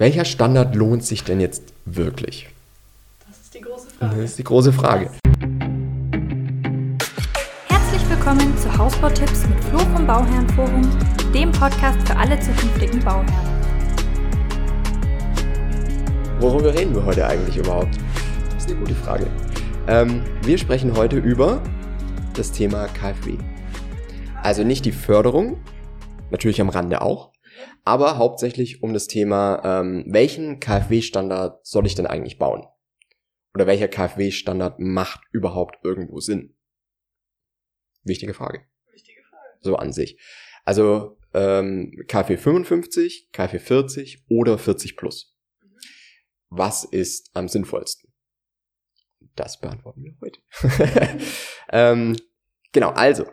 Welcher Standard lohnt sich denn jetzt wirklich? Das ist die große Frage. Das ist die große Frage. Herzlich willkommen zu Hausbautipps mit Flo vom Bauherrenforum, dem Podcast für alle zukünftigen Bauherren. Worüber reden wir heute eigentlich überhaupt? Das ist eine gute Frage. Ähm, wir sprechen heute über das Thema KfW. Also nicht die Förderung, natürlich am Rande auch, aber hauptsächlich um das Thema, ähm, welchen KfW-Standard soll ich denn eigentlich bauen? Oder welcher KfW-Standard macht überhaupt irgendwo Sinn? Wichtige Frage. Wichtige Frage. So an sich. Also ähm, KfW 55, KfW 40 oder 40 plus. Mhm. Was ist am sinnvollsten? Das beantworten wir heute. ähm, genau, also,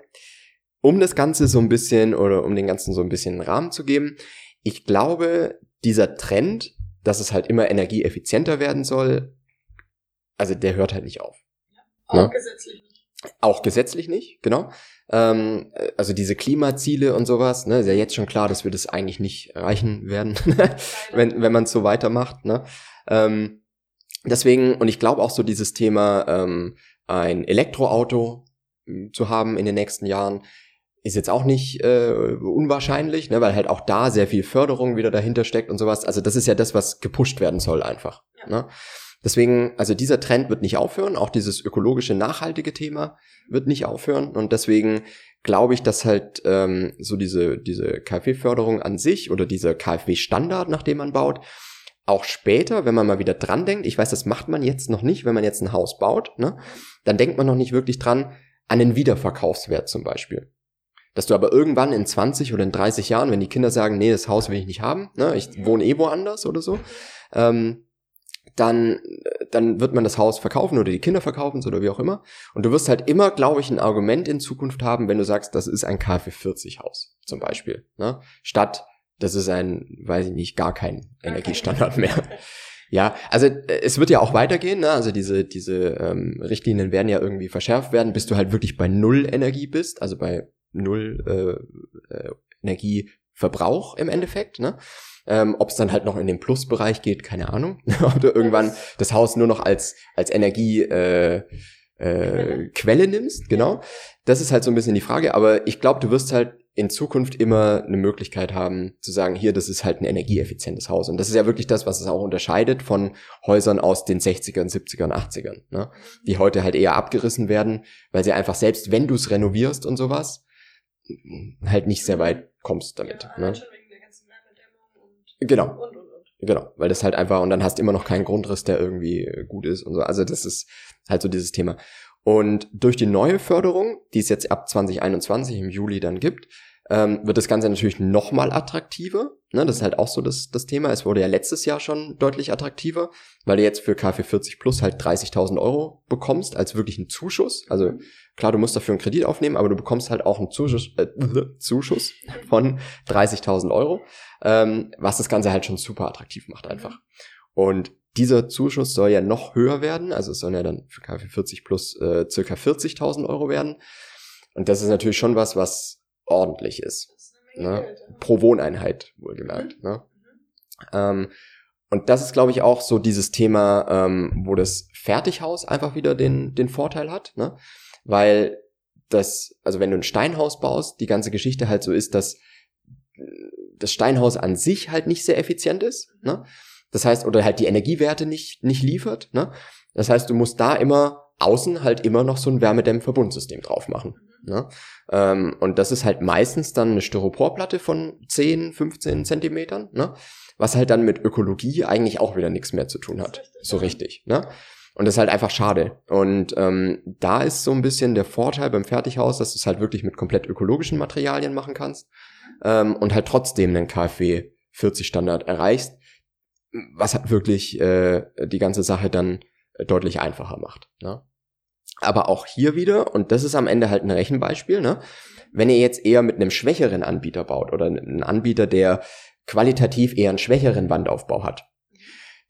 um das Ganze so ein bisschen oder um den Ganzen so ein bisschen Rahmen zu geben, ich glaube, dieser Trend, dass es halt immer energieeffizienter werden soll, also der hört halt nicht auf. Auch Ja. gesetzlich nicht. Auch gesetzlich nicht, genau. Ähm, also diese Klimaziele und sowas, ne, ist ja jetzt schon klar, dass wir das eigentlich nicht erreichen werden, wenn, wenn man es so weitermacht. Ne? Ähm, deswegen, und ich glaube auch so dieses Thema, ähm, ein Elektroauto mh, zu haben in den nächsten Jahren, ist jetzt auch nicht äh, unwahrscheinlich, ne, weil halt auch da sehr viel Förderung wieder dahinter steckt und sowas. Also das ist ja das, was gepusht werden soll einfach. Ja. Ne? Deswegen, also dieser Trend wird nicht aufhören, auch dieses ökologische, nachhaltige Thema wird nicht aufhören und deswegen glaube ich, dass halt ähm, so diese, diese KfW-Förderung an sich oder dieser KfW-Standard, nach dem man baut, auch später, wenn man mal wieder dran denkt, ich weiß, das macht man jetzt noch nicht, wenn man jetzt ein Haus baut, ne, dann denkt man noch nicht wirklich dran an den Wiederverkaufswert zum Beispiel. Dass du aber irgendwann in 20 oder in 30 Jahren, wenn die Kinder sagen, nee, das Haus will ich nicht haben, ne, ich wohne eh woanders oder so, ähm, dann, dann wird man das Haus verkaufen oder die Kinder verkaufen oder wie auch immer. Und du wirst halt immer, glaube ich, ein Argument in Zukunft haben, wenn du sagst, das ist ein KfW 40 Haus zum Beispiel. Ne? Statt, das ist ein, weiß ich nicht, gar kein Energiestandard mehr. Ja, also äh, es wird ja auch weitergehen, ne? also diese, diese ähm, Richtlinien werden ja irgendwie verschärft werden, bis du halt wirklich bei Null Energie bist, also bei Null äh, äh, Energieverbrauch im Endeffekt. Ne? Ähm, Ob es dann halt noch in den Plusbereich geht, keine Ahnung. Oder irgendwann das Haus nur noch als, als Energie äh, äh, Quelle nimmst, genau. Das ist halt so ein bisschen die Frage, aber ich glaube, du wirst halt in Zukunft immer eine Möglichkeit haben zu sagen, hier, das ist halt ein energieeffizientes Haus. Und das ist ja wirklich das, was es auch unterscheidet von Häusern aus den 60ern, 70ern, 80ern, ne? die heute halt eher abgerissen werden, weil sie einfach selbst, wenn du es renovierst und sowas, halt nicht sehr weit kommst damit. ja, ne? ganzen Wärmedämmung und, Genau. und, und, und. Genau, weil das halt einfach, und dann hast du immer noch keinen Grundriss, der irgendwie gut ist und so. Also das ist halt so dieses Thema. Und durch die neue Förderung, die es jetzt ab 2021 im Juli dann gibt, ähm, wird das Ganze natürlich nochmal attraktiver. Ne, das ist halt auch so das, das Thema. Es wurde ja letztes Jahr schon deutlich attraktiver, weil du jetzt für KfW 40 Plus halt 30.000 Euro bekommst als wirklichen Zuschuss. Also klar, du musst dafür einen Kredit aufnehmen, aber du bekommst halt auch einen Zuschuss, äh, Zuschuss von 30.000 Euro, ähm, was das Ganze halt schon super attraktiv macht einfach. Und dieser Zuschuss soll ja noch höher werden, also es soll ja dann für KfW 40 plus äh, circa 40.000 Euro werden. Und das ist natürlich schon was, was ordentlich ist. Ne? Geld. ja. Pro Wohneinheit, wohlgemerkt. Ne? Mhm. Ähm, und das ist, glaube ich, auch so dieses Thema, ähm, wo das Fertighaus einfach wieder den, den Vorteil hat, ne? Weil das, also wenn du ein Steinhaus baust, die ganze Geschichte halt so ist, dass äh, das Steinhaus an sich halt nicht sehr effizient ist, ne? Das heißt, oder halt die Energiewerte nicht, nicht liefert, ne? Das heißt, du musst da immer außen halt immer noch so ein Wärmedämmverbundsystem drauf machen. Ne? Ähm, und das ist halt meistens dann eine Styroporplatte von 10, 15 Zentimetern, ne? was halt dann mit Ökologie eigentlich auch wieder nichts mehr zu tun hat. Richtig, So richtig. Ne? Und das ist halt einfach schade. Und ähm, da ist so ein bisschen der Vorteil beim Fertighaus, dass du es halt wirklich mit komplett ökologischen Materialien machen kannst ähm, und halt trotzdem den KfW 40 Standard erreichst, was halt wirklich äh, die ganze Sache dann äh, deutlich einfacher macht. Ne? Aber auch hier wieder, und das ist am Ende halt ein Rechenbeispiel, ne? wenn ihr jetzt eher mit einem schwächeren Anbieter baut oder einen Anbieter, der qualitativ eher einen schwächeren Wandaufbau hat,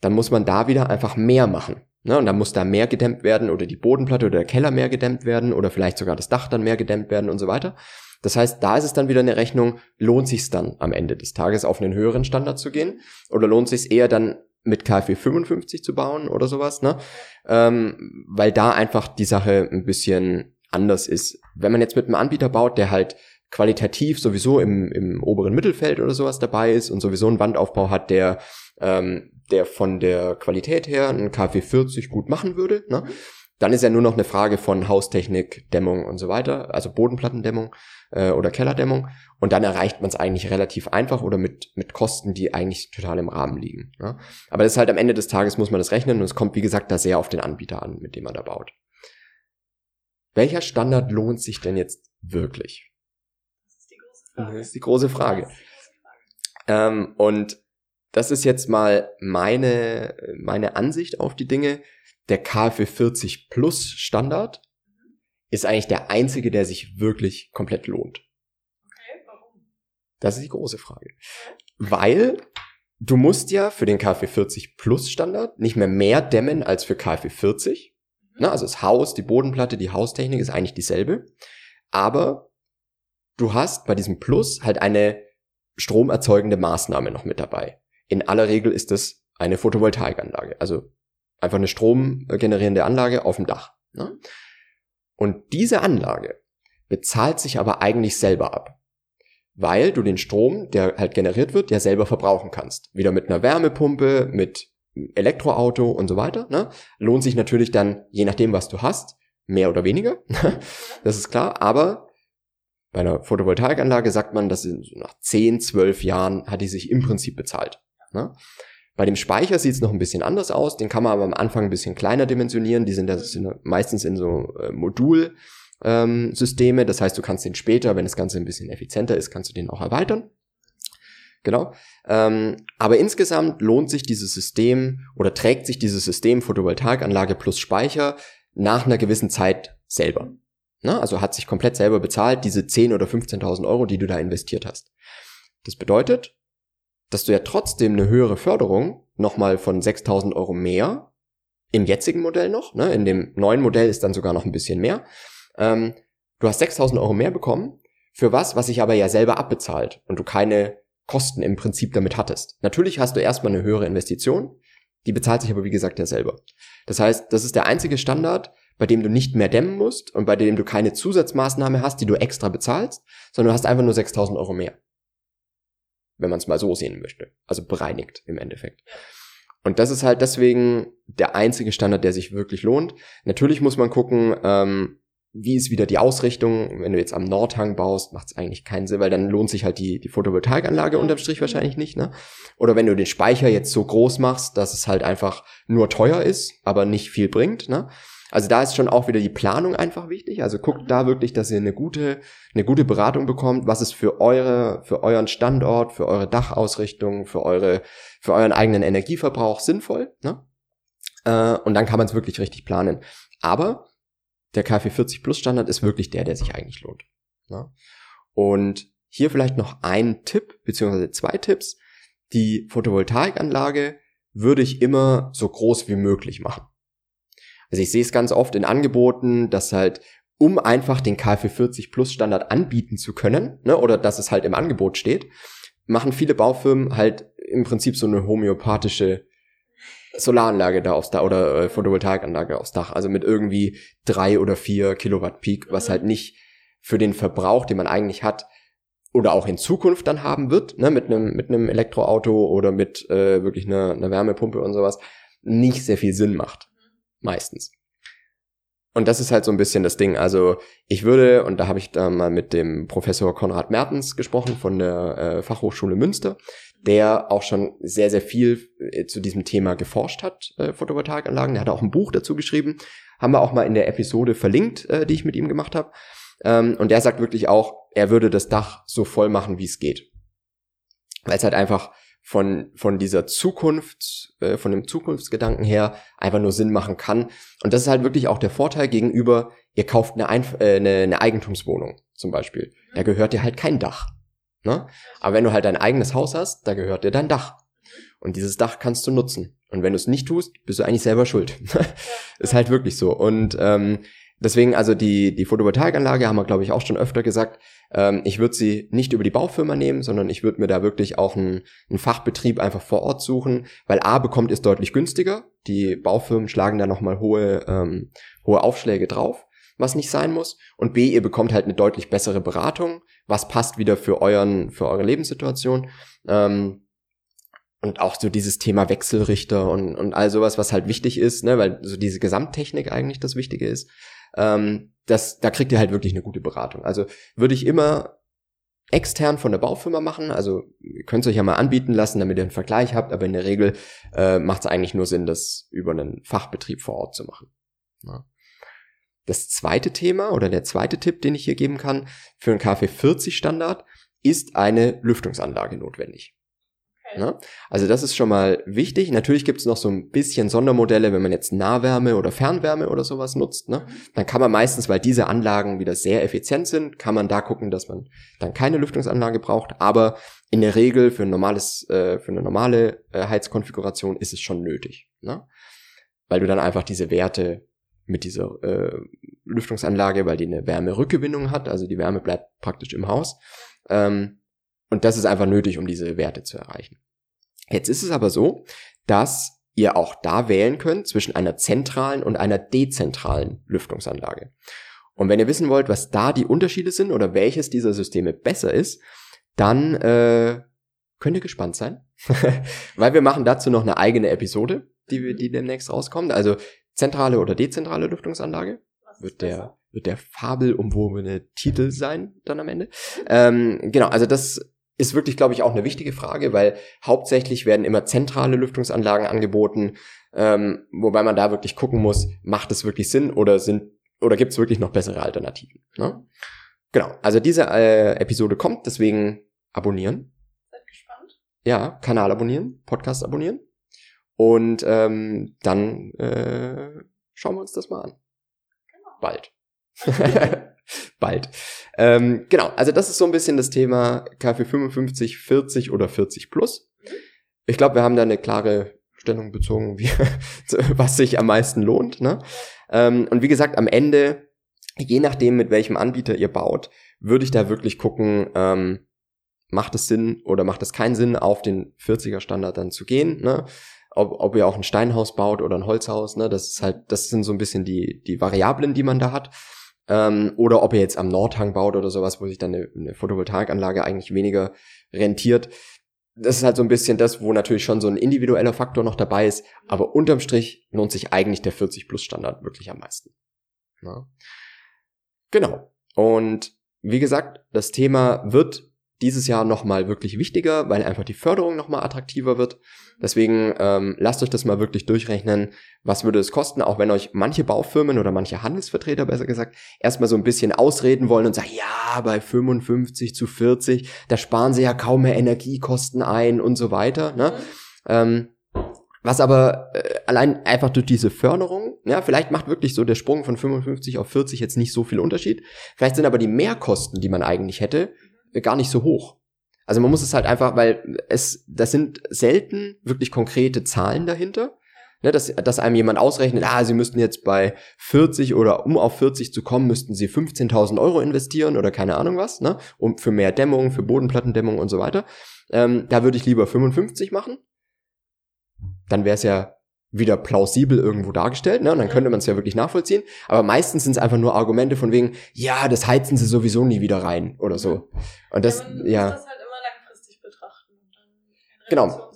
dann muss man da wieder einfach mehr machen. Ne? Und dann muss da mehr gedämmt werden oder die Bodenplatte oder der Keller mehr gedämmt werden oder vielleicht sogar das Dach dann mehr gedämmt werden und so weiter. Das heißt, da ist es dann wieder eine Rechnung, lohnt sich dann am Ende des Tages auf einen höheren Standard zu gehen oder lohnt sich eher dann mit KfW 55 zu bauen oder sowas, ne? Ähm, weil da einfach die Sache ein bisschen anders ist. Wenn man jetzt mit einem Anbieter baut, der halt qualitativ sowieso im, im oberen Mittelfeld oder sowas dabei ist und sowieso einen Wandaufbau hat, der, ähm, der von der Qualität her einen KfW 40 gut machen würde, ne? Dann ist ja nur noch eine Frage von Haustechnik, Dämmung und so weiter, also Bodenplattendämmung äh, oder Kellerdämmung. Und dann erreicht man es eigentlich relativ einfach oder mit, mit Kosten, die eigentlich total im Rahmen liegen. Ja? Aber das ist halt am Ende des Tages muss man das rechnen und es kommt, wie gesagt, da sehr auf den Anbieter an, mit dem man da baut. Welcher Standard lohnt sich denn jetzt wirklich? Das ist die große Frage. Das ist die große Frage. Das ist die große Frage. Ähm, und das ist jetzt mal meine, meine Ansicht auf die Dinge. Der KfW 40 Plus Standard ist eigentlich der einzige, der sich wirklich komplett lohnt. Okay, warum? Das ist die große Frage. Weil du musst ja für den KfW 40 Plus Standard nicht mehr mehr dämmen als für KfW 40. Na, also das Haus, die Bodenplatte, die Haustechnik ist eigentlich dieselbe. Aber du hast bei diesem Plus halt eine stromerzeugende Maßnahme noch mit dabei. In aller Regel ist es eine Photovoltaikanlage, also einfach eine stromgenerierende Anlage auf dem Dach. Ne? Und diese Anlage bezahlt sich aber eigentlich selber ab. Weil du den Strom, der halt generiert wird, ja selber verbrauchen kannst. Wieder mit einer Wärmepumpe, mit Elektroauto und so weiter. Ne? Lohnt sich natürlich dann, je nachdem, was du hast, mehr oder weniger. das ist klar. Aber bei einer Photovoltaikanlage sagt man, dass nach 10, 12 Jahren hat die sich im Prinzip bezahlt. Ne? Bei dem Speicher sieht es noch ein bisschen anders aus. Den kann man aber am Anfang ein bisschen kleiner dimensionieren. Die sind, das sind meistens in so äh, Modul. Ähm, das heißt, du kannst den später, wenn das Ganze ein bisschen effizienter ist, kannst du den auch erweitern. Genau. Ähm, aber insgesamt lohnt sich dieses System oder trägt sich dieses System Photovoltaikanlage plus Speicher nach einer gewissen Zeit selber. Na, also hat sich komplett selber bezahlt, diese 10 oder 15.000 Euro, die du da investiert hast. Das bedeutet, dass du ja trotzdem eine höhere Förderung nochmal von 6.000 Euro mehr im jetzigen Modell noch, ne, in dem neuen Modell ist dann sogar noch ein bisschen mehr. Ähm, du hast 6.000 Euro mehr bekommen für was, was sich aber ja selber abbezahlt und du keine Kosten im Prinzip damit hattest. Natürlich hast du erstmal eine höhere Investition, die bezahlt sich aber wie gesagt ja selber. Das heißt, das ist der einzige Standard, bei dem du nicht mehr dämmen musst und bei dem du keine Zusatzmaßnahme hast, die du extra bezahlst, sondern du hast einfach nur 6.000 Euro mehr wenn man es mal so sehen möchte. Also bereinigt im Endeffekt. Und das ist halt deswegen der einzige Standard, der sich wirklich lohnt. Natürlich muss man gucken, ähm, wie ist wieder die Ausrichtung. Wenn du jetzt am Nordhang baust, macht es eigentlich keinen Sinn, weil dann lohnt sich halt die, die Photovoltaikanlage unterm Strich wahrscheinlich nicht. Ne? Oder wenn du den Speicher jetzt so groß machst, dass es halt einfach nur teuer ist, aber nicht viel bringt. Ne? Also da ist schon auch wieder die Planung einfach wichtig. Also guckt da wirklich, dass ihr eine gute, eine gute Beratung bekommt, was ist für eure, für euren Standort, für eure Dachausrichtung, für eure, für euren eigenen Energieverbrauch sinnvoll. Ne? Äh, und dann kann man es wirklich richtig planen. Aber der KfW 40 Plus Standard ist wirklich der, der sich eigentlich lohnt. Ne? Und hier vielleicht noch ein Tipp, beziehungsweise zwei Tipps. Die Photovoltaikanlage würde ich immer so groß wie möglich machen. Also ich sehe es ganz oft in Angeboten, dass halt, um einfach den KfW 40 Plus Standard anbieten zu können, ne, oder dass es halt im Angebot steht, machen viele Baufirmen halt im Prinzip so eine homöopathische Solaranlage da aufs Dach oder äh, Photovoltaikanlage aufs Dach, also mit irgendwie drei oder vier Kilowatt Peak, was halt nicht für den Verbrauch, den man eigentlich hat, oder auch in Zukunft dann haben wird, ne, mit einem mit einem Elektroauto oder mit äh, wirklich einer, einer Wärmepumpe und sowas, nicht sehr viel Sinn macht. Meistens. Und das ist halt so ein bisschen das Ding. Also ich würde, und da habe ich da mal mit dem Professor Konrad Mertens gesprochen von der äh, Fachhochschule Münster, der auch schon sehr, sehr viel äh, zu diesem Thema geforscht hat, äh, Photovoltaikanlagen. Der hat auch ein Buch dazu geschrieben. Haben wir auch mal in der Episode verlinkt, äh, die ich mit ihm gemacht habe. Ähm, und der sagt wirklich auch, er würde das Dach so voll machen, wie es geht. Weil es halt einfach von, von dieser Zukunft, äh, von dem Zukunftsgedanken her einfach nur Sinn machen kann. Und das ist halt wirklich auch der Vorteil gegenüber, ihr kauft eine, Einf äh, eine, eine Eigentumswohnung zum Beispiel. Da gehört dir halt kein Dach. Ne? Aber wenn du halt dein eigenes Haus hast, da gehört dir dein Dach. Und dieses Dach kannst du nutzen. Und wenn du es nicht tust, bist du eigentlich selber schuld. ist halt wirklich so. Und ähm, Deswegen, also die, die Photovoltaikanlage haben wir, glaube ich, auch schon öfter gesagt. Ähm, ich würde sie nicht über die Baufirma nehmen, sondern ich würde mir da wirklich auch einen, einen Fachbetrieb einfach vor Ort suchen, weil A bekommt es deutlich günstiger. Die Baufirmen schlagen da nochmal hohe, ähm, hohe Aufschläge drauf, was nicht sein muss. Und B, ihr bekommt halt eine deutlich bessere Beratung, was passt wieder für euren, für eure Lebenssituation. Ähm, und auch so dieses Thema Wechselrichter und, und all sowas, was halt wichtig ist, ne, weil so diese Gesamttechnik eigentlich das Wichtige ist ähm, das, da kriegt ihr halt wirklich eine gute Beratung. Also würde ich immer extern von der Baufirma machen. Also ihr könnt es euch ja mal anbieten lassen, damit ihr einen Vergleich habt, aber in der Regel äh, macht es eigentlich nur Sinn, das über einen Fachbetrieb vor Ort zu machen. Ja. Das zweite Thema oder der zweite Tipp, den ich hier geben kann für einen KfW 40 Standard, ist eine Lüftungsanlage notwendig. Ne? Also das ist schon mal wichtig. Natürlich gibt es noch so ein bisschen Sondermodelle, wenn man jetzt Nahwärme oder Fernwärme oder sowas nutzt. Ne? Dann kann man meistens, weil diese Anlagen wieder sehr effizient sind, kann man da gucken, dass man dann keine Lüftungsanlage braucht. Aber in der Regel für ein normales, äh, für eine normale äh, Heizkonfiguration ist es schon nötig. Ne? Weil du dann einfach diese Werte mit dieser äh, Lüftungsanlage, weil die eine Wärmerückgewinnung hat, also die Wärme bleibt praktisch im Haus. Ähm, und das ist einfach nötig, um diese Werte zu erreichen. Jetzt ist es aber so, dass ihr auch da wählen könnt zwischen einer zentralen und einer dezentralen Lüftungsanlage. Und wenn ihr wissen wollt, was da die Unterschiede sind oder welches dieser Systeme besser ist, dann äh, könnt ihr gespannt sein, weil wir machen dazu noch eine eigene Episode, die, wir, die demnächst rauskommt. Also zentrale oder dezentrale Lüftungsanlage wird der wird der fabelumwobene Titel sein dann am Ende. Ähm, genau, also das ist wirklich, glaube ich, auch eine wichtige Frage, weil hauptsächlich werden immer zentrale Lüftungsanlagen angeboten, ähm, wobei man da wirklich gucken muss, macht es wirklich Sinn oder sind oder gibt es wirklich noch bessere Alternativen? Ne? Genau, also diese äh, Episode kommt, deswegen abonnieren. Seid gespannt. Ja, Kanal abonnieren, Podcast abonnieren. Und ähm, dann äh, schauen wir uns das mal an. Genau. Bald. Bald. Ähm, genau, also das ist so ein bisschen das Thema KfW 55, 40 oder 40 plus. Ich glaube, wir haben da eine klare Stellung bezogen, wie, was sich am meisten lohnt. Ne? Ähm, und wie gesagt, am Ende, je nachdem, mit welchem Anbieter ihr baut, würde ich da wirklich gucken, ähm, macht es Sinn oder macht es keinen Sinn, auf den 40er Standard dann zu gehen. Ne? Ob, ob ihr auch ein Steinhaus baut oder ein Holzhaus, ne? das ist halt, das sind so ein bisschen die, die Variablen, die man da hat. Ähm, oder ob ihr jetzt am Nordhang baut oder sowas, wo sich dann eine, eine Photovoltaikanlage eigentlich weniger rentiert. Das ist halt so ein bisschen das, wo natürlich schon so ein individueller Faktor noch dabei ist, aber unterm Strich lohnt sich eigentlich der 40 Plus Standard wirklich am meisten. Ja. Genau. Und wie gesagt, das Thema wird dieses Jahr nochmal wirklich wichtiger, weil einfach die Förderung nochmal attraktiver wird. Deswegen ähm, lasst euch das mal wirklich durchrechnen. Was würde es kosten, auch wenn euch manche Baufirmen oder manche Handelsvertreter besser gesagt erstmal so ein bisschen ausreden wollen und sagen, ja, bei 55 zu 40, da sparen sie ja kaum mehr Energiekosten ein und so weiter. Ne? Ähm, was aber äh, allein einfach durch diese Förderung, ja, vielleicht macht wirklich so der Sprung von 55 auf 40 jetzt nicht so viel Unterschied. Vielleicht sind aber die Mehrkosten, die man eigentlich hätte, gar nicht so hoch. Also man muss es halt einfach, weil es, das sind selten wirklich konkrete Zahlen dahinter. Ne, dass, dass einem jemand ausrechnet, ah, sie müssten jetzt bei 40 oder um auf 40 zu kommen, müssten sie 15.000 Euro investieren oder keine Ahnung was, ne, um für mehr Dämmung, für Bodenplattendämmung und so weiter. Ähm, da würde ich lieber 55 machen. Dann wäre es ja wieder plausibel irgendwo dargestellt, ne? Und dann könnte man es ja wirklich nachvollziehen. Aber meistens sind es einfach nur Argumente von wegen, ja, das heizen sie sowieso nie wieder rein oder so. Und das, ja, man ja, muss das halt immer langfristig betrachten und dann in Genau.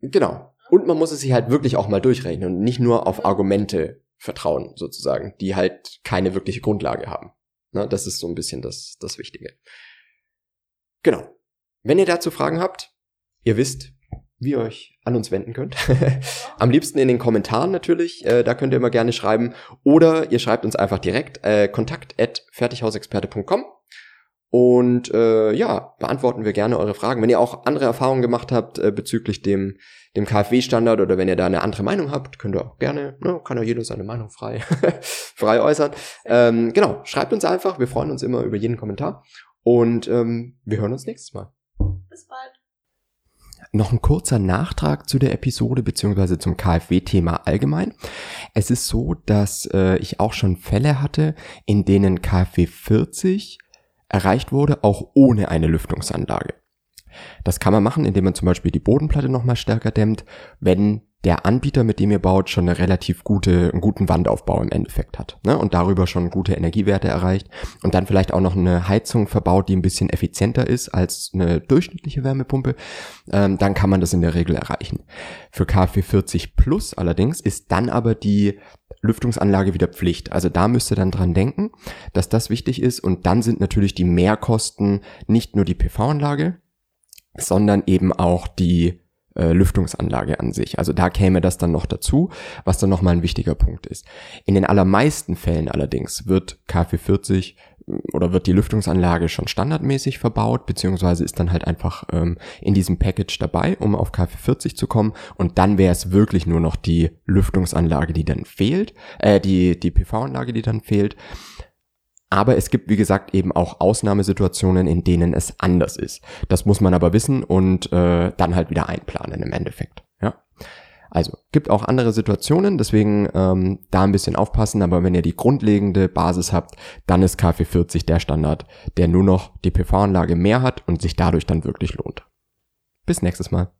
Genau. Und man muss es sich halt wirklich auch mal durchrechnen und nicht nur auf Argumente vertrauen, sozusagen, die halt keine wirkliche Grundlage haben. Ne? Das ist so ein bisschen das, das Wichtige. Genau. Wenn ihr dazu Fragen habt, ihr wisst, wie ihr euch an uns wenden könnt. Am liebsten in den Kommentaren natürlich, äh, da könnt ihr immer gerne schreiben. Oder ihr schreibt uns einfach direkt äh, kontakt und äh, ja, beantworten wir gerne eure Fragen. Wenn ihr auch andere Erfahrungen gemacht habt äh, bezüglich dem, dem KfW-Standard oder wenn ihr da eine andere Meinung habt, könnt ihr auch gerne, ne, kann ja jeder seine Meinung frei, frei äußern. Ähm, genau, schreibt uns einfach, wir freuen uns immer über jeden Kommentar und ähm, wir hören uns nächstes Mal. Bis bald. Noch ein kurzer Nachtrag zu der Episode beziehungsweise zum KfW-Thema allgemein. Es ist so, dass äh, ich auch schon Fälle hatte, in denen KfW 40 erreicht wurde, auch ohne eine Lüftungsanlage. Das kann man machen, indem man zum Beispiel die Bodenplatte nochmal stärker dämmt, wenn der Anbieter, mit dem ihr baut, schon eine relativ gute, einen guten Wandaufbau im Endeffekt hat ne? und darüber schon gute Energiewerte erreicht und dann vielleicht auch noch eine Heizung verbaut, die ein bisschen effizienter ist als eine durchschnittliche Wärmepumpe, ähm, dann kann man das in der Regel erreichen. Für KfW 40 Plus allerdings ist dann aber die Lüftungsanlage wieder Pflicht. Also da müsst ihr dann dran denken, dass das wichtig ist und dann sind natürlich die Mehrkosten nicht nur die PV-Anlage, sondern eben auch die äh, Lüftungsanlage an sich. Also da käme das dann noch dazu, was dann nochmal ein wichtiger Punkt ist. In den allermeisten Fällen allerdings wird K440 äh, oder wird die Lüftungsanlage schon standardmäßig verbaut, beziehungsweise ist dann halt einfach ähm, in diesem Package dabei, um auf K440 zu kommen. Und dann wäre es wirklich nur noch die Lüftungsanlage, die dann fehlt, äh, die, die PV-Anlage, die dann fehlt. Aber es gibt, wie gesagt, eben auch Ausnahmesituationen, in denen es anders ist. Das muss man aber wissen und äh, dann halt wieder einplanen im Endeffekt. Ja. Also gibt auch andere Situationen, deswegen ähm, da ein bisschen aufpassen. Aber wenn ihr die grundlegende Basis habt, dann ist KfW40 der Standard, der nur noch die PV-Anlage mehr hat und sich dadurch dann wirklich lohnt. Bis nächstes Mal.